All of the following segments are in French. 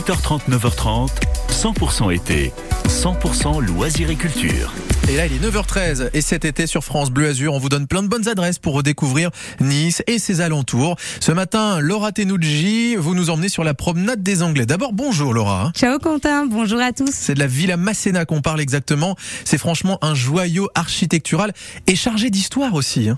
8h30, 9h30, 100% été, 100% loisirs et culture. Et là, il est 9h13 et cet été sur France Bleu Azur, on vous donne plein de bonnes adresses pour redécouvrir Nice et ses alentours. Ce matin, Laura Tenucci, vous nous emmenez sur la promenade des Anglais. D'abord, bonjour Laura. Ciao Quentin, bonjour à tous. C'est de la Villa Masséna qu'on parle exactement. C'est franchement un joyau architectural et chargé d'histoire aussi. hein.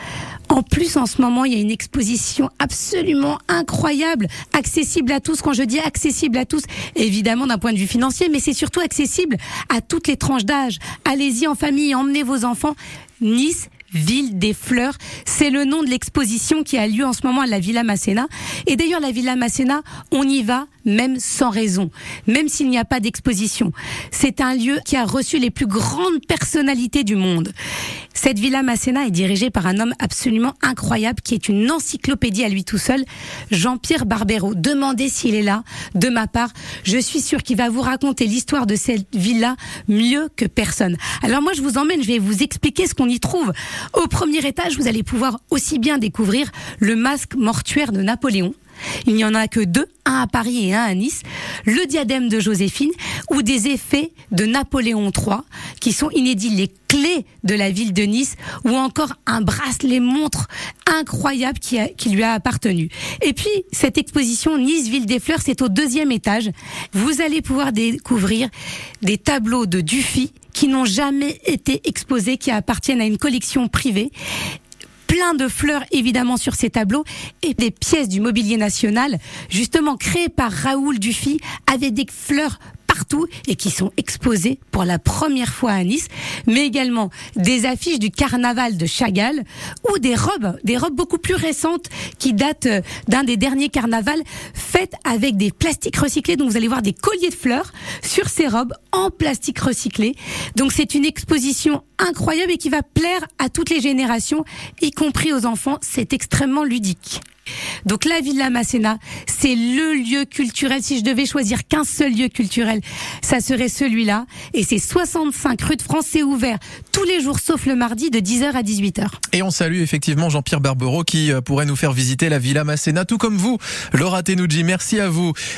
En plus, en ce moment, il y a une exposition absolument incroyable, accessible à tous. Quand je dis accessible à tous, évidemment d'un point de vue financier, mais c'est surtout accessible à toutes les tranches d'âge. Allez-y en famille, emmenez vos enfants. Nice, Ville des fleurs, c'est le nom de l'exposition qui a lieu en ce moment à la Villa Masséna. Et d'ailleurs, la Villa Masséna, on y va même sans raison, même s'il n'y a pas d'exposition. C'est un lieu qui a reçu les plus grandes personnalités du monde. Cette Villa Masséna est dirigée par un homme absolument incroyable qui est une encyclopédie à lui tout seul, Jean-Pierre Barbero. Demandez s'il est là, de ma part. Je suis sûre qu'il va vous raconter l'histoire de cette villa mieux que personne. Alors moi, je vous emmène, je vais vous expliquer ce qu'on y trouve. Au premier étage, vous allez pouvoir aussi bien découvrir le masque mortuaire de Napoléon. Il n'y en a que deux, un à Paris et un à Nice. Le diadème de Joséphine ou des effets de Napoléon III qui sont inédits, les clés de la ville de Nice ou encore un bracelet montre incroyable qui, qui lui a appartenu. Et puis, cette exposition Nice Ville des Fleurs, c'est au deuxième étage. Vous allez pouvoir découvrir des tableaux de Dufy qui n'ont jamais été exposés, qui appartiennent à une collection privée plein de fleurs évidemment sur ces tableaux et des pièces du mobilier national justement créées par Raoul Dufy avec des fleurs partout et qui sont exposées pour la première fois à Nice, mais également des affiches du carnaval de Chagall ou des robes, des robes beaucoup plus récentes qui datent euh, d'un des derniers carnavals faites avec des plastiques recyclés. Donc vous allez voir des colliers de fleurs sur ces robes en plastique recyclé. Donc c'est une exposition incroyable et qui va plaire à toutes les générations, y compris aux enfants. C'est extrêmement ludique. Donc la Villa Masséna, c'est le lieu culturel. Si je devais choisir qu'un seul lieu culturel, ça serait celui-là. Et c'est 65 rue de France, c'est ouvert tous les jours sauf le mardi de 10h à 18h. Et on salue effectivement Jean-Pierre Barbero qui euh, pourrait nous faire visiter la Villa Masséna, tout comme vous. Laura Tenucci, merci à vous.